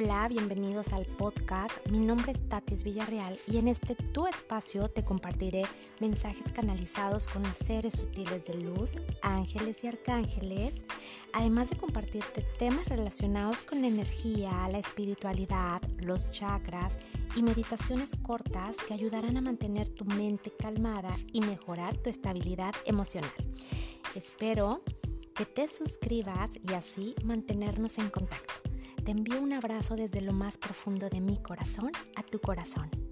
Hola, bienvenidos al podcast. Mi nombre es Tatis Villarreal y en este tu espacio te compartiré mensajes canalizados con los seres sutiles de luz, ángeles y arcángeles, además de compartirte temas relacionados con energía, la espiritualidad, los chakras y meditaciones cortas que ayudarán a mantener tu mente calmada y mejorar tu estabilidad emocional. Espero que te suscribas y así mantenernos en contacto. Te envío un abrazo desde lo más profundo de mi corazón a tu corazón.